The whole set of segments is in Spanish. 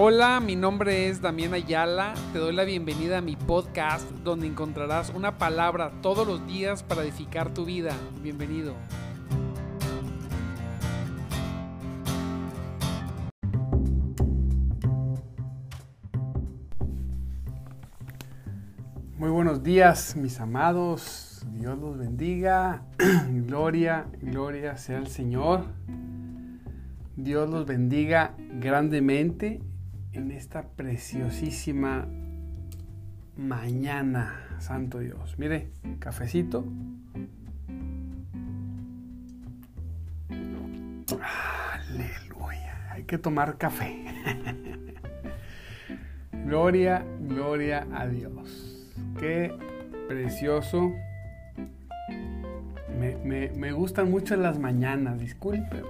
Hola, mi nombre es Damián Ayala. Te doy la bienvenida a mi podcast donde encontrarás una palabra todos los días para edificar tu vida. Bienvenido. Muy buenos días, mis amados. Dios los bendiga. gloria, gloria sea el Señor. Dios los bendiga grandemente en esta preciosísima mañana, Santo Dios. Mire, cafecito. Aleluya. Hay que tomar café. gloria, gloria a Dios. Qué precioso. Me, gustan mucho las mañanas, disculpen.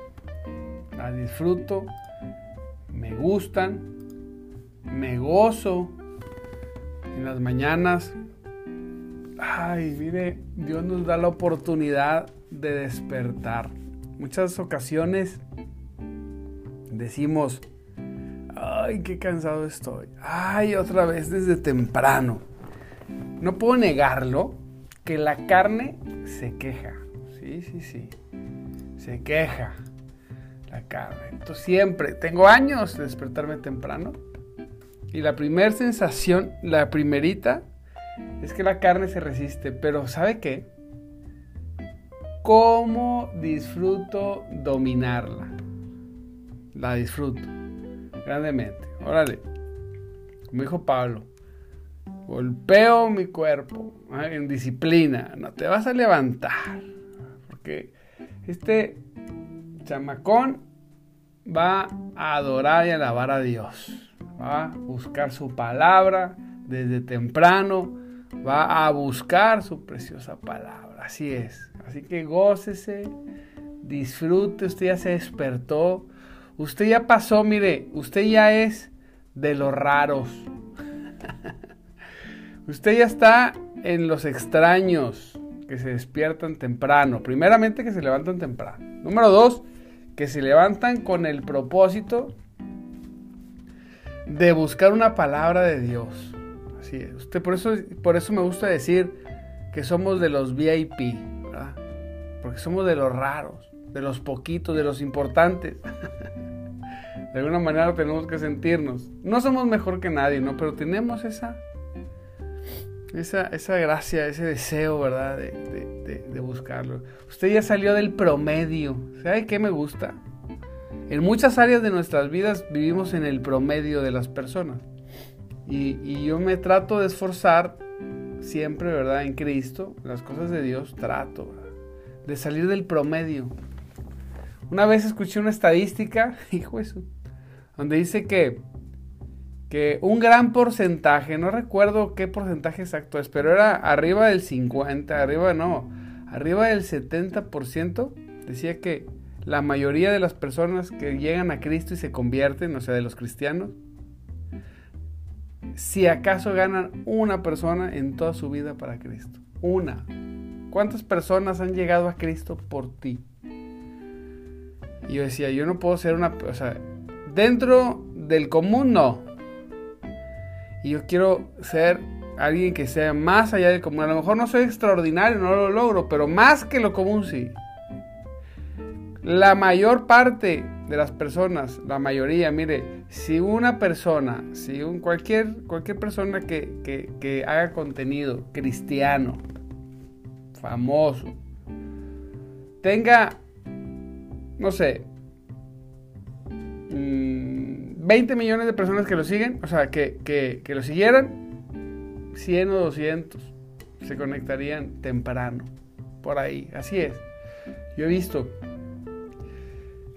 Las disfruto. Me gustan me gozo en las mañanas. Ay, mire, Dios nos da la oportunidad de despertar. Muchas ocasiones decimos, ay, qué cansado estoy. Ay, otra vez desde temprano. No puedo negarlo que la carne se queja. Sí, sí, sí. Se queja la carne. Entonces siempre, tengo años de despertarme temprano y la primera sensación, la primerita, es que la carne se resiste. Pero ¿sabe qué? ¿Cómo disfruto dominarla? La disfruto grandemente. Órale, como dijo Pablo, golpeo mi cuerpo en disciplina. No te vas a levantar. Porque este chamacón va a adorar y alabar a Dios va a buscar su palabra desde temprano, va a buscar su preciosa palabra. Así es. Así que gócese, disfrute, usted ya se despertó, usted ya pasó, mire, usted ya es de los raros. usted ya está en los extraños que se despiertan temprano. Primeramente que se levantan temprano. Número dos, que se levantan con el propósito de buscar una palabra de Dios. Así es. Usted, por, eso, por eso me gusta decir que somos de los VIP, ¿verdad? Porque somos de los raros, de los poquitos, de los importantes. de alguna manera tenemos que sentirnos. No somos mejor que nadie, ¿no? Pero tenemos esa, esa, esa gracia, ese deseo, ¿verdad? De, de, buscarlo. Usted ya salió del promedio. ¿Sabe qué me gusta? En muchas áreas de nuestras vidas vivimos en el promedio de las personas. Y, yo me trato de esforzar siempre, ¿verdad? En Cristo, las cosas de Dios, trato de salir del promedio. Una vez escuché una estadística, hijo eso, donde dice que, que un gran porcentaje, no recuerdo qué porcentaje exacto es, pero era arriba del 50, arriba no, arriba del 70%, decía que la mayoría de las personas que llegan a Cristo y se convierten, o sea, de los cristianos, si acaso ganan una persona en toda su vida para Cristo. Una. ¿Cuántas personas han llegado a Cristo por ti? Y yo decía, yo no puedo ser una... O sea, dentro del común no. Y yo quiero ser alguien que sea más allá del común. A lo mejor no soy extraordinario, no lo logro, pero más que lo común sí. La mayor parte de las personas, la mayoría, mire, si una persona, si un, cualquier, cualquier persona que, haga contenido cristiano, famoso, tenga, no sé, 20 mm, millones de personas que lo siguen, o sea, que, que lo siguieran, 100 o 200 se conectarían temprano, por ahí, así es. Yo he visto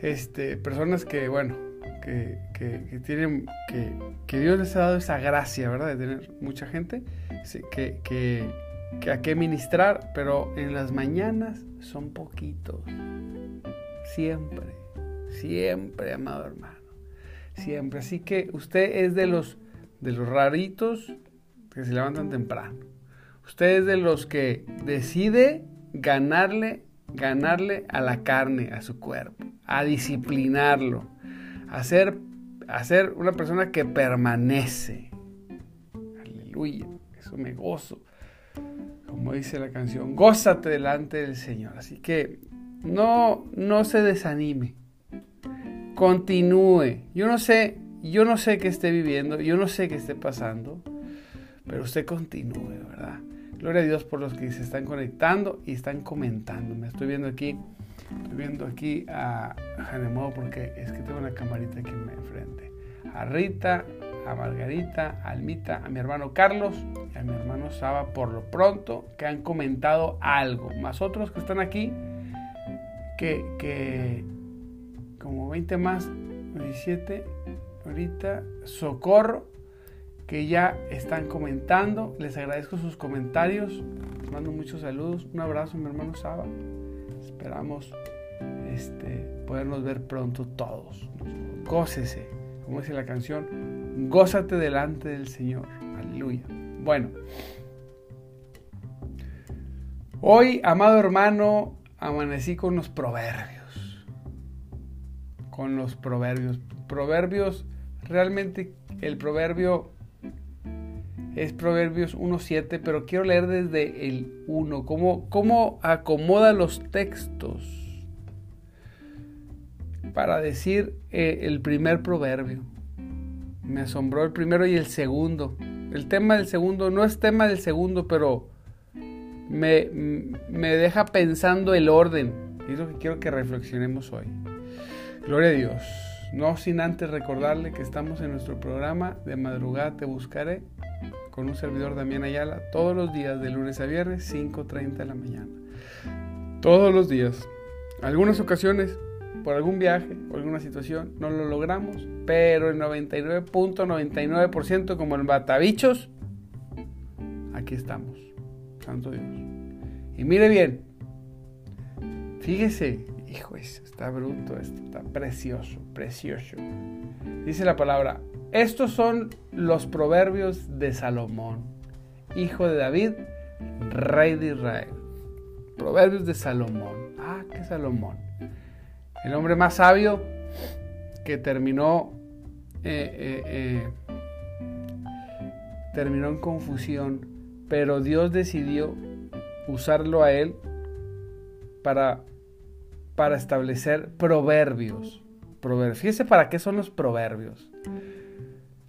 este, personas que, bueno, que, tienen, que, Dios les ha dado esa gracia, ¿verdad? De tener mucha gente que, que, que a qué ministrar, pero en las mañanas son poquitos. Siempre, siempre, amado hermano. Siempre. Así que usted es de los, de los raritos que se levantan temprano. Usted es de los que decide ganarle ganarle a la carne, a su cuerpo, a disciplinarlo, a hacer, a ser una persona que permanece. Aleluya, eso me gozo. Como dice la canción, gózate delante del Señor. Así que no, no se desanime. Continúe. Yo no sé, yo no sé qué esté viviendo, yo no sé qué esté pasando, pero usted continúe, ¿verdad? Gloria a Dios por los que se están conectando y están comentando. Me estoy viendo aquí, estoy viendo aquí a Janemodo porque es que tengo una camarita aquí enfrente. A Rita, a Margarita, a Almita, a mi hermano Carlos y a mi hermano Saba por lo pronto que han comentado algo. Más otros que están aquí que, que como 20 más, 17, ahorita, Socorro que ya están comentando. Les agradezco sus comentarios. Les mando muchos saludos. Un abrazo, mi hermano Saba. Esperamos este, podernos ver pronto todos. Gócese, como dice la canción, gózate delante del Señor. Aleluya. Bueno, hoy, amado hermano, amanecí con los proverbios. Con los proverbios. Proverbios, realmente el proverbio es Proverbios 1.7, pero quiero leer desde el 1, cómo, cómo acomoda los textos para decir eh, el primer proverbio. Me asombró el primero y el segundo. El tema del segundo no es tema del segundo, pero me, me deja pensando el orden. Es lo que quiero que reflexionemos hoy. Gloria a Dios. No sin antes recordarle que estamos en nuestro programa de madrugada te buscaré con un servidor Damián Ayala todos los días de lunes a viernes 5.30 de la mañana. Todos los días. Algunas ocasiones, por algún viaje o alguna situación, no lo logramos, pero el 99.99% como en Batabichos, aquí estamos. Santo Dios. Y mire bien, fíjese, hijo, está bruto esto, está precioso, precioso. Dice la palabra, estos son los proverbios de Salomón, hijo de David, rey de Israel. Proverbios de Salomón. Ah, qué Salomón. El hombre más sabio que terminó, eh, eh, eh, terminó en confusión, pero Dios decidió usarlo a él para, para establecer proverbios. proverbios. Fíjese para qué son los proverbios.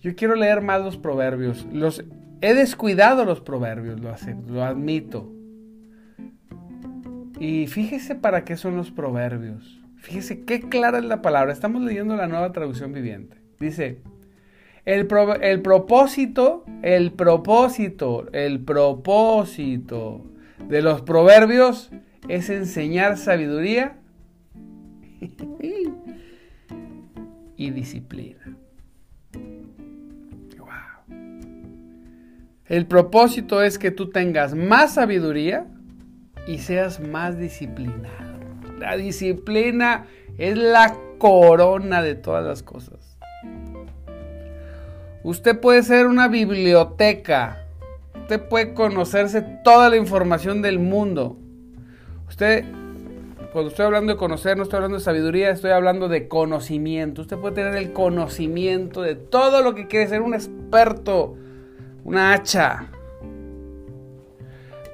Yo quiero leer más los proverbios. Los he descuidado los proverbios, lo, admito. Y fíjese para qué son los proverbios. Fíjese qué clara es la palabra. Estamos leyendo la nueva traducción viviente. Dice, el, el propósito, el propósito, el propósito de los proverbios es enseñar sabiduría y disciplina. El propósito es que tú tengas más sabiduría y seas más disciplinado. La disciplina es la corona de todas las cosas. Usted puede ser una biblioteca. Usted puede conocerse toda la información del mundo. Usted, cuando estoy hablando de conocer, no estoy hablando de sabiduría, estoy hablando de conocimiento. Usted puede tener el conocimiento de todo lo que quiere ser un experto una hacha.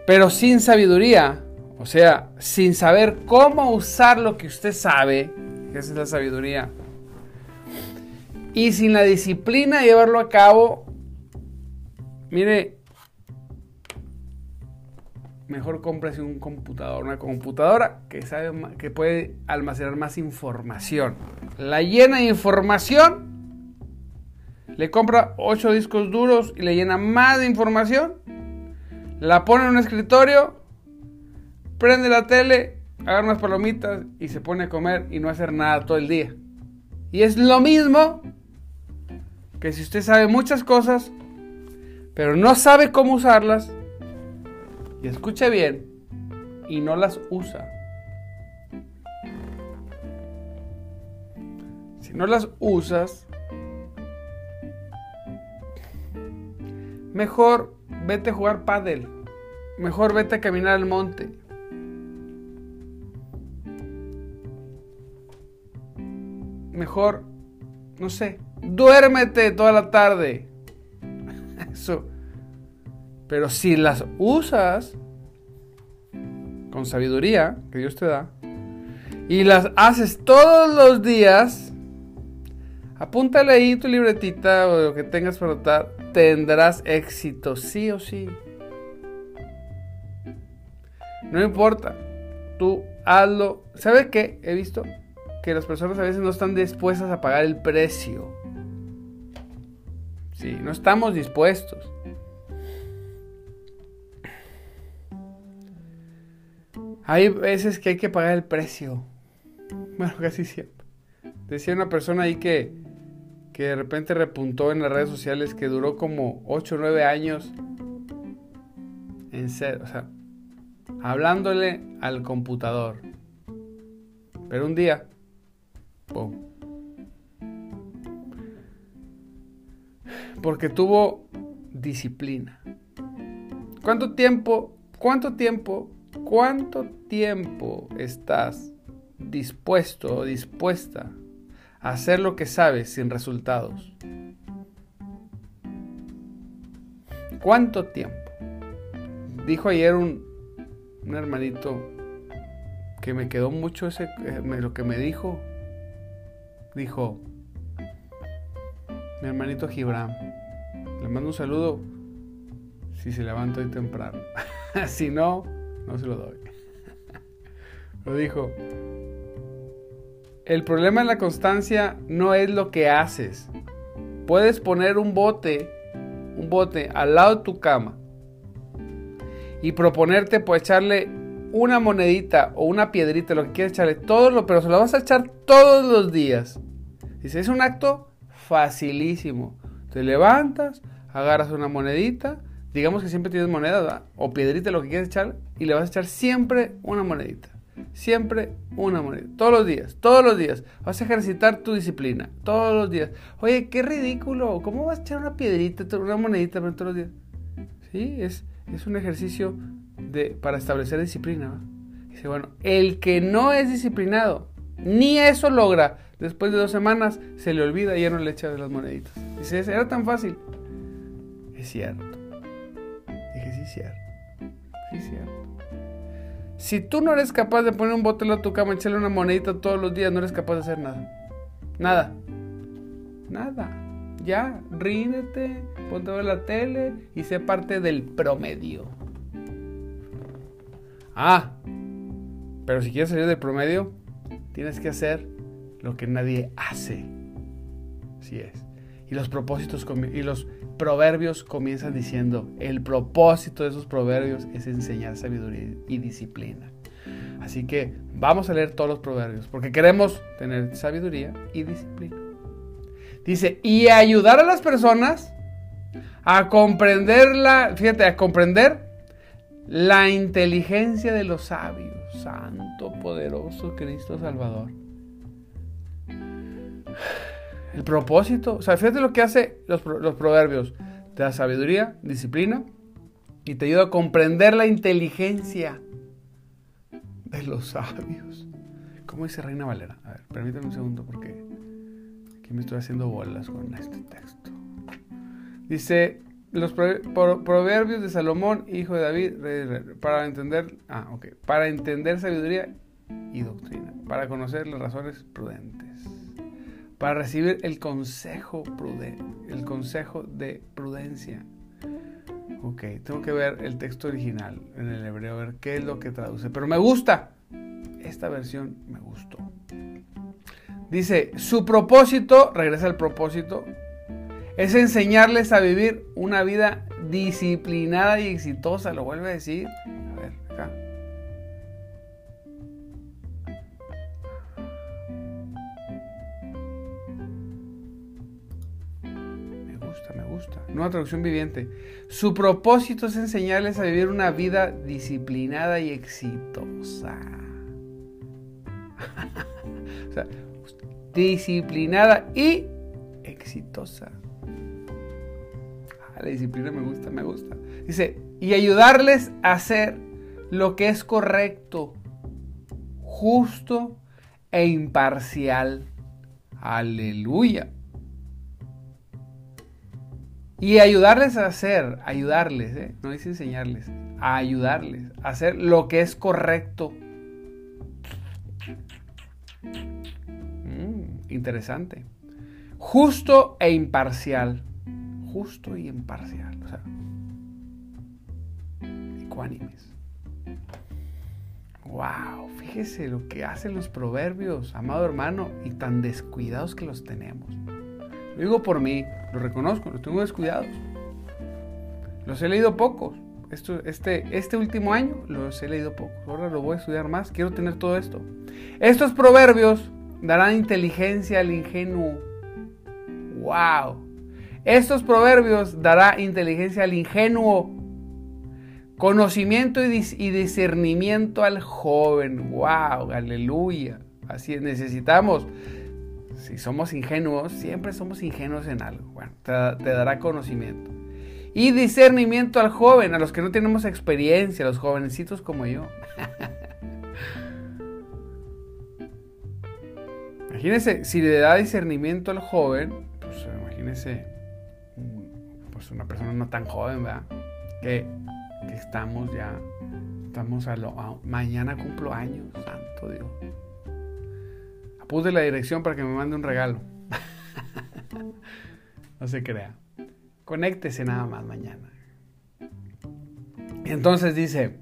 Pero sin sabiduría, o sea, sin saber cómo usar lo que usted sabe, que esa es la sabiduría, y sin la disciplina de llevarlo a cabo, mire, mejor cómprese un computador, una computadora que sabe que puede almacenar más información. La llena de información le compra 8 discos duros y le llena más de información, la pone en un escritorio, prende la tele, agarra unas palomitas y se pone a comer y no hacer nada todo el día. Y es lo mismo que si usted sabe muchas cosas, pero no sabe cómo usarlas, y escuche bien, y no las usa. Si no las usas, Mejor vete a jugar pádel. Mejor vete a caminar al monte. Mejor, no sé, Duérmete toda la tarde. Eso. Pero si las usas con sabiduría que Dios te da y las haces todos los días, apúntale ahí tu libretita o lo que tengas para notar, tendrás éxito, sí o sí. No importa, tú hazlo. ¿Sabes qué? He visto que las personas a veces no están dispuestas a pagar el precio. Sí, no estamos dispuestos. Hay veces que hay que pagar el precio. Bueno, casi siempre. Decía una persona ahí que, que de repente repuntó en las redes sociales que duró como 8 o 9 años en ser, o sea, hablándole al computador. Pero un día, ¡pum! Porque tuvo disciplina. ¿Cuánto tiempo, cuánto tiempo, cuánto tiempo estás dispuesto o dispuesta a hacer lo que sabes sin resultados? ¿Cuánto tiempo? Dijo ayer un, un hermanito que me quedó mucho ese, eh, lo que me dijo. Dijo, mi hermanito Gibram, le mando un saludo si se levanta hoy temprano. si no, no se lo doy. lo dijo, el problema en la constancia no es lo que haces. Puedes poner un bote, un bote al lado de tu cama y proponerte pues echarle una monedita o una piedrita, lo que quieras echarle, todo lo, pero se lo vas a echar todos los días. Dice, es un acto facilísimo. Te levantas, agarras una monedita, digamos que siempre tienes moneda o piedrita, lo que quieras echar, y le vas a echar siempre una monedita. Siempre una monedita. Todos los días, todos los días. Vas a ejercitar tu disciplina. Todos los días. Oye, qué ridículo. ¿Cómo vas a echar una piedrita, una monedita todos los días? Sí, es, es un ejercicio de, para establecer disciplina. Dice, bueno, el que no es disciplinado, ni eso logra, después de dos semanas se le olvida y ya no le echa de las moneditas. Dice, era tan fácil. Es cierto. Cierto. Sí, cierto. Si tú no eres capaz de poner un botelo a tu cama, echarle una monedita todos los días, no eres capaz de hacer nada. Nada. Nada ya, ríndete, ponte a ver la tele y sé parte del promedio. Ah, pero si quieres salir del promedio, tienes que hacer lo que nadie hace. Así es. Y los propósitos y los proverbios comienzan diciendo, el propósito de esos proverbios es enseñar sabiduría y disciplina. Así que vamos a leer todos los proverbios porque queremos tener sabiduría y disciplina. Dice, y ayudar a las personas a comprender la, fíjate, a comprender la inteligencia de los sabios. Santo, poderoso Cristo Salvador. El propósito, o sea, fíjate lo que hace los, los proverbios. Te da sabiduría, disciplina y te ayuda a comprender la inteligencia de los sabios. ¿Cómo dice Reina Valera? A ver, permítame un segundo porque Aquí me estoy haciendo bolas con este texto. Dice, los proverbios de Salomón, hijo de David, para entender, ah, okay, para entender sabiduría y doctrina, para conocer las razones prudentes, para recibir el consejo el consejo de prudencia. Ok, tengo que ver el texto original en el hebreo, a ver qué es lo que traduce, pero me gusta. Esta versión me gustó. Dice, su propósito, regresa al propósito, es enseñarles a vivir una vida disciplinada y exitosa. Lo vuelve a decir. Nueva traducción viviente. Su propósito es enseñarles a vivir una vida disciplinada y exitosa. o sea, disciplinada y exitosa. Ah, la disciplina me gusta, me gusta. Dice, y ayudarles a hacer lo que es correcto, justo e imparcial. Aleluya. Y ayudarles a hacer, ayudarles, ¿eh? no dice enseñarles, a ayudarles a hacer lo que es correcto. Mm, interesante. Justo e imparcial. Justo y imparcial. O sea, ecuánimes. Wow, fíjese lo que hacen los proverbios, amado hermano, y tan descuidados que los tenemos. Lo digo por mí, lo reconozco, los tengo descuidados. Los he leído pocos. Este, este último año los he leído pocos. Ahora lo voy a estudiar más. Quiero tener todo esto. Estos proverbios darán inteligencia al ingenuo. ¡Wow! Estos proverbios dará inteligencia al ingenuo Conocimiento y discernimiento al joven. ¡Wow! Aleluya. Así es, necesitamos. Si somos ingenuos, siempre somos ingenuos en algo. Bueno, te, dará conocimiento. Y discernimiento al joven, a los que no tenemos experiencia, a los jovencitos como yo. imagínese, si le da discernimiento al joven, pues imagínese pues una persona no tan joven, ¿verdad? Que estamos ya, estamos a lo, mañana cumplo años, santo Dios. Apunte la dirección para que me mande un regalo. no se crea. Conéctese nada más mañana. Entonces dice,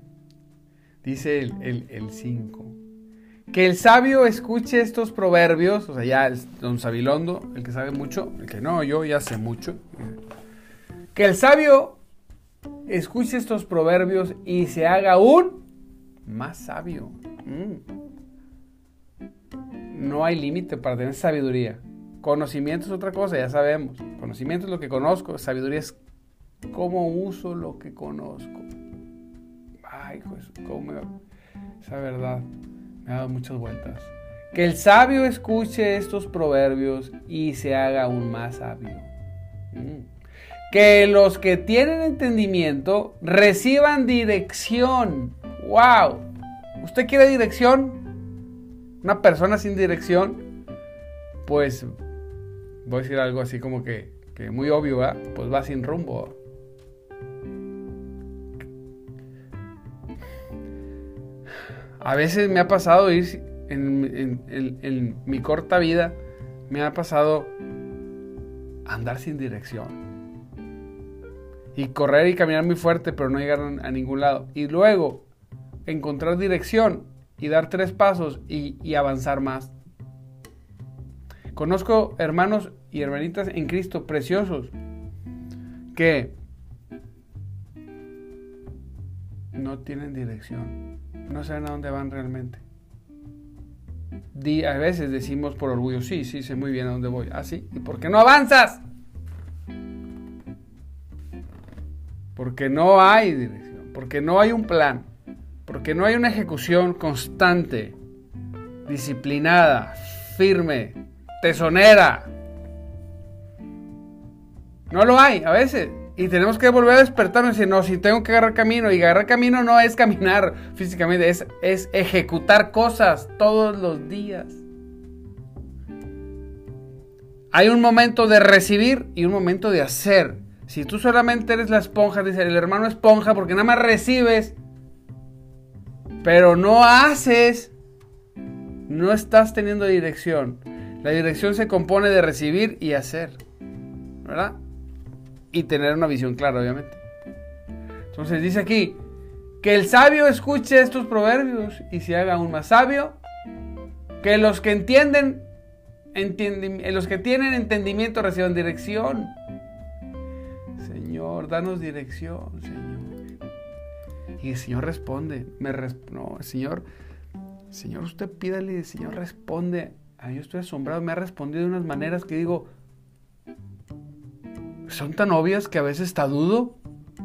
dice el 5, que el sabio escuche estos proverbios, o sea, ya el, don Sabilondo, el que sabe mucho, el que no, yo ya sé mucho, que el sabio escuche estos proverbios y se haga aún más sabio. Mm. No hay límite para tener sabiduría. Conocimiento es otra cosa, ya sabemos. Conocimiento es lo que conozco, sabiduría es cómo uso lo que conozco. Ay, pues, cómo esa verdad me ha dado muchas vueltas. Que el sabio escuche estos proverbios y se haga aún más sabio. Mm que los que tienen entendimiento reciban dirección. ¡Wow! ¿Usted quiere dirección? Una persona sin dirección, pues voy a decir algo así como que, muy obvio, ¿verdad? Pues va sin rumbo. A veces me ha pasado ir en, en mi corta vida, me ha pasado andar sin dirección y correr y caminar muy fuerte, pero no llegar a ningún lado. Y luego encontrar dirección y dar tres pasos y, avanzar más. Conozco hermanos y hermanitas en Cristo preciosos que no tienen dirección, no saben a dónde van realmente. a veces decimos por orgullo, sí, sí, sé muy bien a dónde voy. Así, ah, ¿y por qué no avanzas? porque no hay dirección, porque no hay un plan, porque no hay una ejecución constante, disciplinada, firme, tesonera. No lo hay a veces. Y tenemos que volver a despertarnos y decir, no, si tengo que agarrar camino. Y agarrar camino no es caminar físicamente, es, es ejecutar cosas todos los días. Hay un momento de recibir y un momento de hacer. Si tú solamente eres la esponja, dice el hermano esponja, porque nada más recibes, pero no haces, no estás teniendo dirección. La dirección se compone de recibir y hacer, ¿verdad? Y tener una visión clara, obviamente. Entonces dice aquí, que el sabio escuche estos proverbios y se haga aún más sabio, que los que entienden, entienden los que tienen entendimiento reciban dirección. Señor, danos dirección, Señor. Y el Señor responde, me no, Señor, Señor, usted pídale, el Señor responde. Ah, yo estoy asombrado, me ha respondido de unas maneras que digo, son tan obvias que a veces está dudo.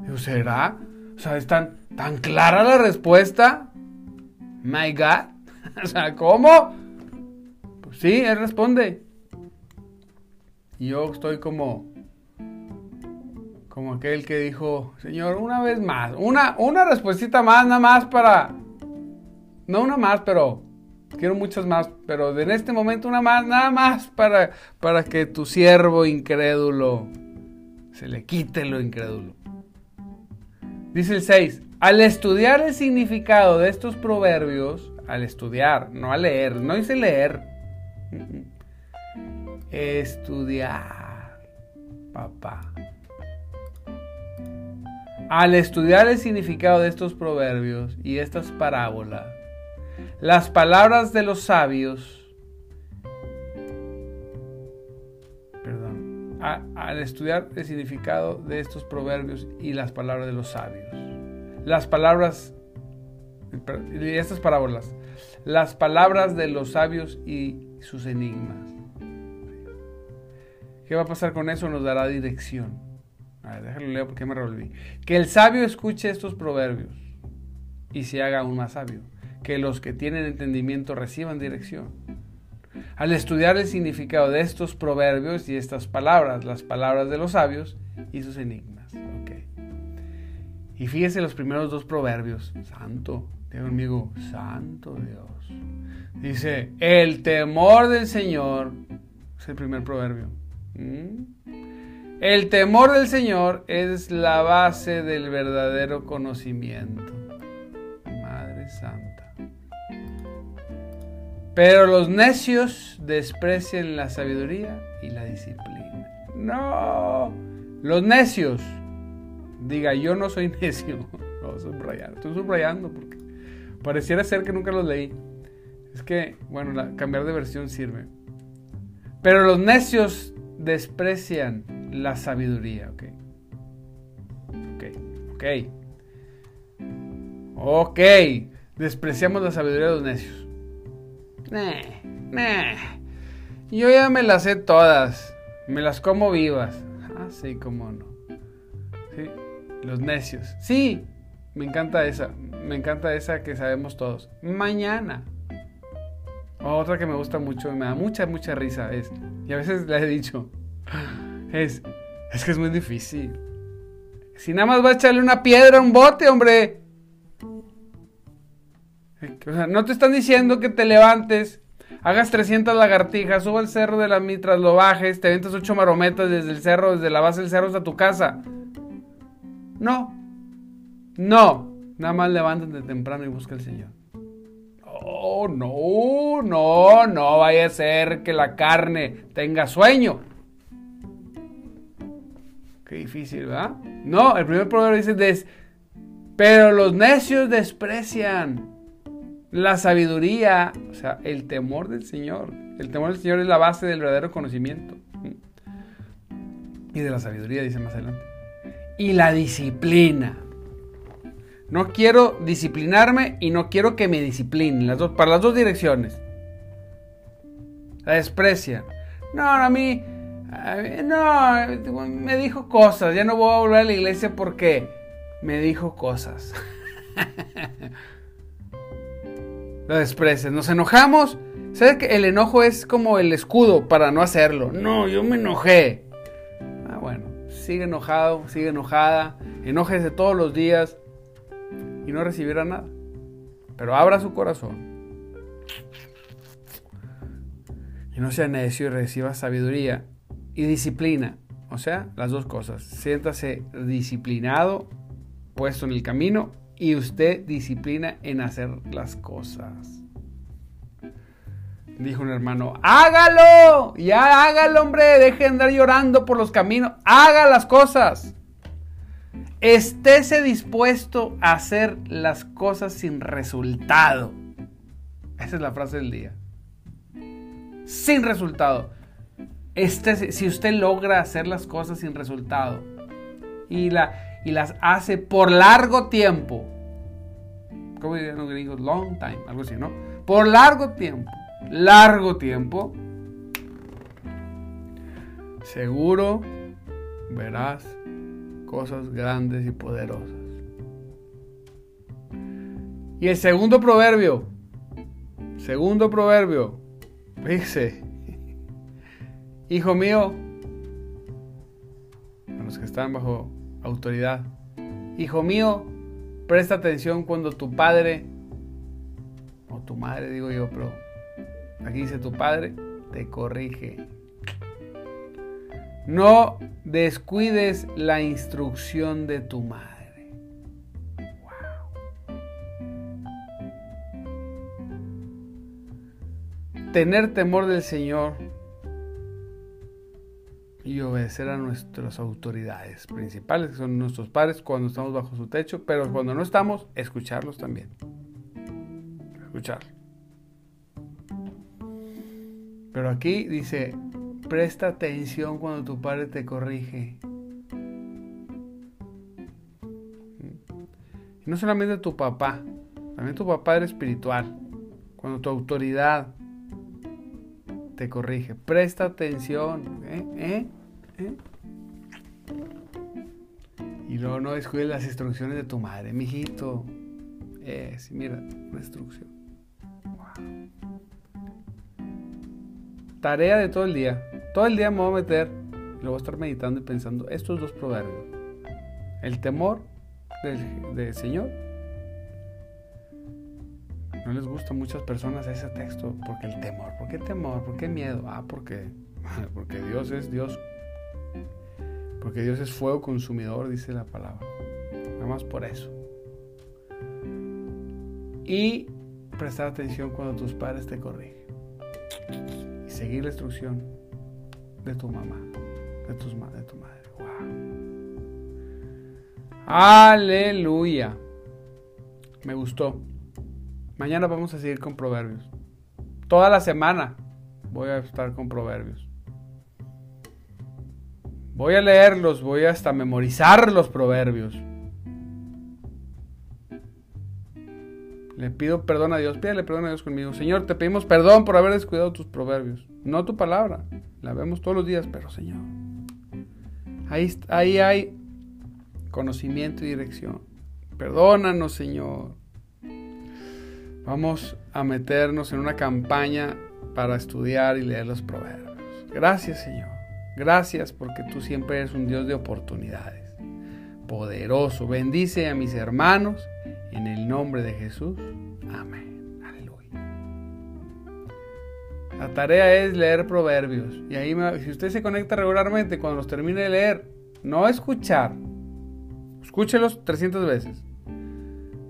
Digo, ¿será? O sea, es tan, tan clara la respuesta. My God. o sea, ¿cómo? Pues sí, Él responde. Y yo estoy como, como aquel que dijo, Señor, una vez más, una, una más, nada más para, no una más, pero quiero muchas más, pero en este momento una más, nada más para, para que tu siervo incrédulo se le quite lo incrédulo. Dice el 6, al estudiar el significado de estos proverbios, al estudiar, no a leer, no dice leer, estudiar, papá. Al estudiar el significado de estos proverbios y estas parábolas, las palabras de los sabios, perdón, al estudiar el significado de estos proverbios y las palabras de los sabios, las palabras y estas parábolas, las palabras de los sabios y sus enigmas. ¿Qué va a pasar con eso? Nos dará dirección. A ver, déjalo leer porque me revolví. Que el sabio escuche estos proverbios y se haga aún más sabio. Que los que tienen entendimiento reciban dirección. Al estudiar el significado de estos proverbios y estas palabras, las palabras de los sabios y sus enigmas. Okay. Y fíjese los primeros dos proverbios. Santo, digo conmigo, santo Dios. Dice, el temor del Señor es el primer proverbio. ¿Mm? El temor del Señor es la base del verdadero conocimiento. Madre Santa. Pero los necios desprecian la sabiduría y la disciplina. No, los necios. Diga, yo no soy necio. No, subrayar. Estoy subrayando porque pareciera ser que nunca los leí. Es que, bueno, cambiar de versión sirve. Pero los necios desprecian la sabiduría, ¿ok? Ok, ok. Ok, despreciamos la sabiduría de los necios. Nah, nah. Yo ya me las sé todas. Me las como vivas. Ah, sí, cómo no. Sí, los necios. Sí, me encanta esa. Me encanta esa que sabemos todos. Mañana. Otra que me gusta mucho y me da mucha, mucha risa es, y a veces le he dicho, es, es que es muy difícil. Si nada más va a echarle una piedra a un bote, hombre. O sea, no te están diciendo que te levantes, hagas 300 lagartijas, suba el cerro de las mitras, lo bajes, te aventas 8 marometas desde el cerro, desde la base del cerro hasta tu casa. No. No. Nada más levántate temprano y busca al Señor. Oh, no, no, no vaya a ser que la carne tenga sueño. Qué difícil, ¿verdad? No, el primer proverbio dice, pero los necios desprecian la sabiduría, o sea, el temor del Señor. El temor del Señor es la base del verdadero conocimiento. Y de la sabiduría, dice más adelante. Y la disciplina. No quiero disciplinarme y no quiero que me disciplinen. Las dos, para las dos direcciones. La desprecia. No, a mí, no, me dijo cosas. Ya no voy a volver a la iglesia porque me dijo cosas. la desprecia. Nos enojamos. ¿Sabes que el enojo es como el escudo para no hacerlo? No, yo me enojé. Ah, bueno, sigue enojado, sigue enojada. Enójese todos los días y no recibirá nada. Pero abra su corazón. Y no sea necio y reciba sabiduría y disciplina. O sea, las dos cosas. Siéntase disciplinado, puesto en el camino, y usted disciplina en hacer las cosas. Dijo un hermano, hágalo, ya hágalo, hombre, deje de andar llorando por los caminos, haga las cosas. Estése dispuesto a hacer las cosas sin resultado. Esa es la frase del día. Sin resultado. Este, si usted logra hacer las cosas sin resultado y, la, y las hace por largo tiempo, ¿cómo dirían los gringos? Long time, algo así, ¿no? Por largo tiempo, largo tiempo, seguro verás cosas grandes y poderosas. Y el segundo proverbio, segundo proverbio, dice, hijo mío, a los que están bajo autoridad, hijo mío, presta atención cuando tu padre, o tu madre digo yo, pero aquí dice tu padre, te corrige. No descuides la instrucción de tu madre. Tener temor del Señor y obedecer a nuestras autoridades principales, que son nuestros padres cuando estamos bajo su techo, pero cuando no estamos, escucharlos también. Escucharlos. Pero aquí dice, presta atención cuando tu padre te corrige. No solamente tu papá, también tu papá era espiritual. Cuando tu autoridad corrige, presta atención. ¿eh? ¿Eh? ¿Eh? Y luego no descuides las instrucciones de tu madre, mijito. Es, mira, una instrucción. Tarea de todo el día. Todo el día me voy a meter y lo voy a estar meditando y pensando estos dos proverbios. El temor del, Señor. No les gusta a muchas personas ese texto porque el temor. ¿Por qué temor? ¿Por qué miedo? Ah, porque, porque Dios es Dios. Porque Dios es fuego consumidor, dice la palabra. Nada más por eso. Y prestar atención cuando tus padres te corrigen seguir la instrucción de tu mamá, de, tus, de tu madre. Aleluya. Me gustó. Mañana vamos a seguir con proverbios. Toda la semana voy a estar con proverbios. Voy a leerlos, voy hasta memorizar los proverbios. Le pido perdón a Dios, pídale perdón a Dios conmigo. Señor, te pedimos perdón por haber descuidado tus proverbios. No tu palabra, la vemos todos los días, pero Señor, ahí, ahí hay conocimiento y dirección. Perdónanos, Señor. Vamos a meternos en una campaña para estudiar y leer los proverbios. Gracias, Señor. Gracias porque tú siempre eres un Dios de oportunidades. Poderoso. Bendice a mis hermanos en el nombre de Jesús. Amén. Aleluya. La tarea es leer proverbios. Y ahí, si usted se conecta regularmente, cuando los termine de leer, no escuchar. Escúchelos 300 veces.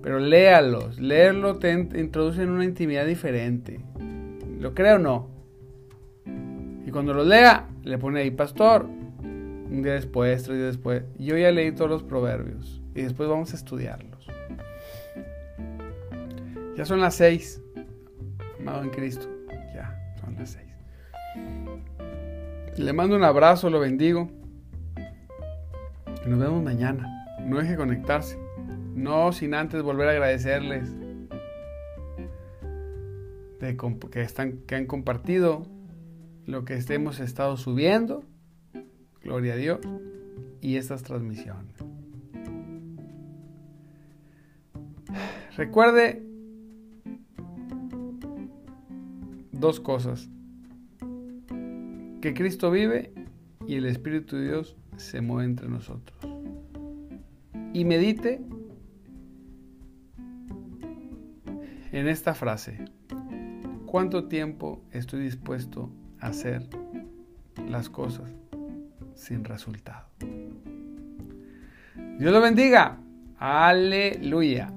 Pero léalos. Leerlo te introduce en una intimidad diferente. ¿Lo creo o no? Y cuando lo lea, le pone ahí, pastor. Un día después, tres días después. Yo ya leí todos los proverbios. Y después vamos a estudiarlos. Ya son las seis, amado en Cristo. Ya, son las seis. Le mando un abrazo, lo bendigo. Y nos vemos mañana. No deje conectarse. No sin antes volver a agradecerles de que, están, que han compartido lo que hemos estado subiendo. Gloria a Dios. Y estas transmisiones. Recuerde dos cosas. Que Cristo vive y el Espíritu de Dios se mueve entre nosotros. Y medite en esta frase. ¿Cuánto tiempo estoy dispuesto a hacer las cosas sin resultado? Dios lo bendiga. Aleluya.